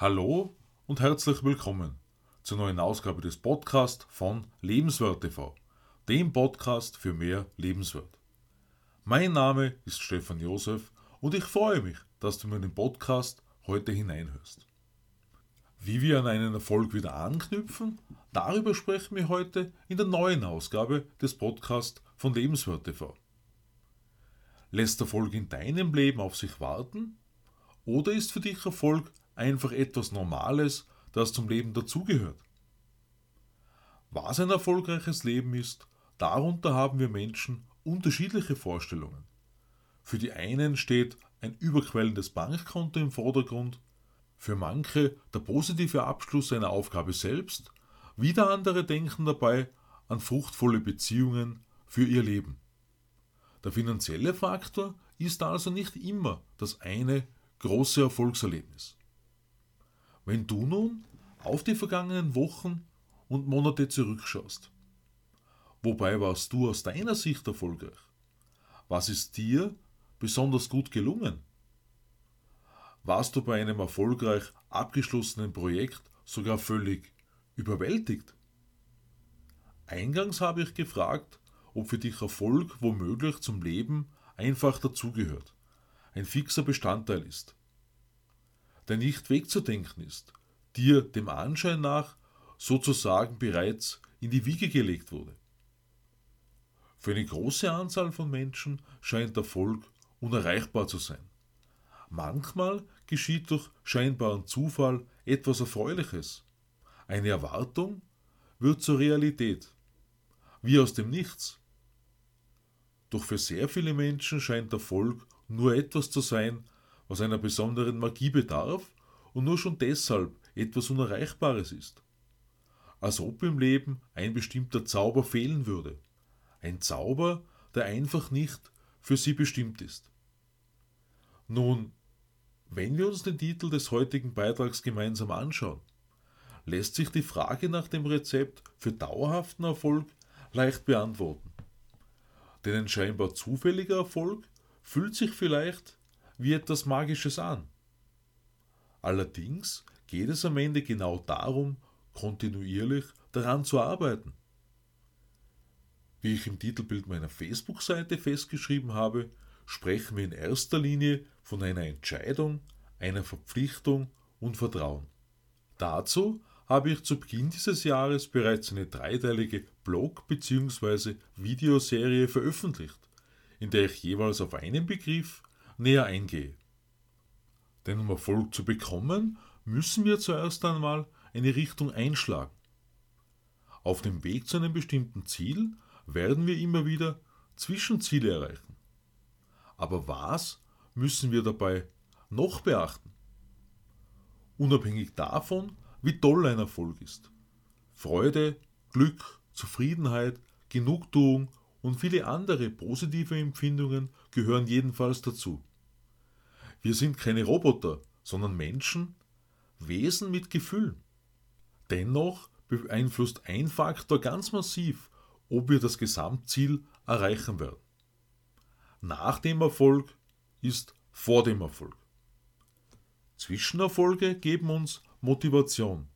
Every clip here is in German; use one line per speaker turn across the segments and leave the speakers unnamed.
Hallo und herzlich willkommen zur neuen Ausgabe des Podcasts von Lebenswert TV, dem Podcast für mehr Lebenswert. Mein Name ist Stefan Josef und ich freue mich, dass du mir den Podcast heute hineinhörst. Wie wir an einen Erfolg wieder anknüpfen, darüber sprechen wir heute in der neuen Ausgabe des Podcasts von Lebenswert TV. Lässt Erfolg in deinem Leben auf sich warten? Oder ist für dich Erfolg einfach etwas Normales, das zum Leben dazugehört? Was ein erfolgreiches Leben ist, darunter haben wir Menschen unterschiedliche Vorstellungen. Für die einen steht ein überquellendes Bankkonto im Vordergrund, für manche der positive Abschluss einer Aufgabe selbst, wieder andere denken dabei an fruchtvolle Beziehungen für ihr Leben. Der finanzielle Faktor ist also nicht immer das eine große Erfolgserlebnis. Wenn du nun auf die vergangenen Wochen und Monate zurückschaust, wobei warst du aus deiner Sicht erfolgreich? Was ist dir besonders gut gelungen? Warst du bei einem erfolgreich abgeschlossenen Projekt sogar völlig überwältigt? Eingangs habe ich gefragt, ob für dich Erfolg womöglich zum Leben einfach dazugehört, ein fixer Bestandteil ist, der nicht wegzudenken ist, dir dem Anschein nach sozusagen bereits in die Wiege gelegt wurde. Für eine große Anzahl von Menschen scheint Erfolg unerreichbar zu sein. Manchmal geschieht durch scheinbaren Zufall etwas Erfreuliches. Eine Erwartung wird zur Realität, wie aus dem Nichts. Doch für sehr viele Menschen scheint Erfolg nur etwas zu sein, was einer besonderen Magie bedarf und nur schon deshalb etwas Unerreichbares ist. Als ob im Leben ein bestimmter Zauber fehlen würde. Ein Zauber, der einfach nicht für sie bestimmt ist. Nun, wenn wir uns den Titel des heutigen Beitrags gemeinsam anschauen, lässt sich die Frage nach dem Rezept für dauerhaften Erfolg leicht beantworten. Denn ein scheinbar zufälliger Erfolg fühlt sich vielleicht wie etwas Magisches an. Allerdings geht es am Ende genau darum, kontinuierlich daran zu arbeiten. Wie ich im Titelbild meiner Facebook-Seite festgeschrieben habe, sprechen wir in erster Linie von einer Entscheidung, einer Verpflichtung und Vertrauen. Dazu habe ich zu Beginn dieses Jahres bereits eine dreiteilige Blog- bzw. Videoserie veröffentlicht, in der ich jeweils auf einen Begriff näher eingehe. Denn um Erfolg zu bekommen, müssen wir zuerst einmal eine Richtung einschlagen. Auf dem Weg zu einem bestimmten Ziel werden wir immer wieder Zwischenziele erreichen. Aber was müssen wir dabei noch beachten? Unabhängig davon, wie toll ein Erfolg ist. Freude, Glück, Zufriedenheit, Genugtuung und viele andere positive Empfindungen gehören jedenfalls dazu. Wir sind keine Roboter, sondern Menschen, Wesen mit Gefühlen. Dennoch beeinflusst ein Faktor ganz massiv, ob wir das Gesamtziel erreichen werden nach dem Erfolg ist vor dem Erfolg. Zwischenerfolge geben uns Motivation,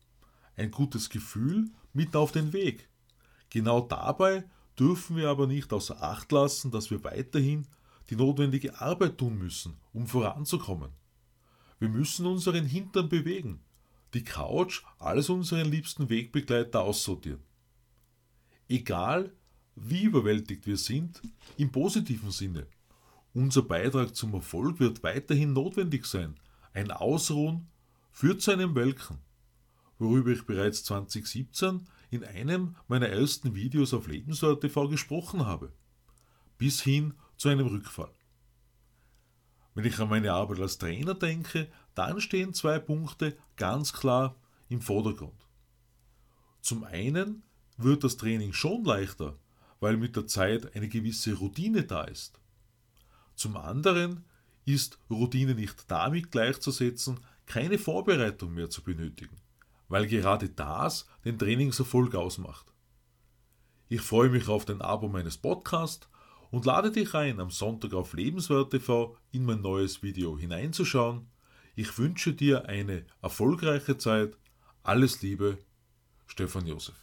ein gutes Gefühl mit auf den Weg. Genau dabei dürfen wir aber nicht außer Acht lassen, dass wir weiterhin die notwendige Arbeit tun müssen, um voranzukommen. Wir müssen unseren Hintern bewegen, die Couch als unseren liebsten Wegbegleiter aussortieren. Egal, wie überwältigt wir sind, im positiven Sinne. Unser Beitrag zum Erfolg wird weiterhin notwendig sein. Ein Ausruhen führt zu einem Welken, worüber ich bereits 2017 in einem meiner ersten Videos auf Lebenswert TV gesprochen habe, bis hin zu einem Rückfall. Wenn ich an meine Arbeit als Trainer denke, dann stehen zwei Punkte ganz klar im Vordergrund. Zum einen wird das Training schon leichter, weil mit der Zeit eine gewisse Routine da ist. Zum anderen ist Routine nicht damit gleichzusetzen, keine Vorbereitung mehr zu benötigen, weil gerade das den Trainingserfolg ausmacht. Ich freue mich auf den Abo meines Podcasts und lade dich ein, am Sonntag auf Lebenswert.tv in mein neues Video hineinzuschauen. Ich wünsche dir eine erfolgreiche Zeit. Alles Liebe, Stefan Josef.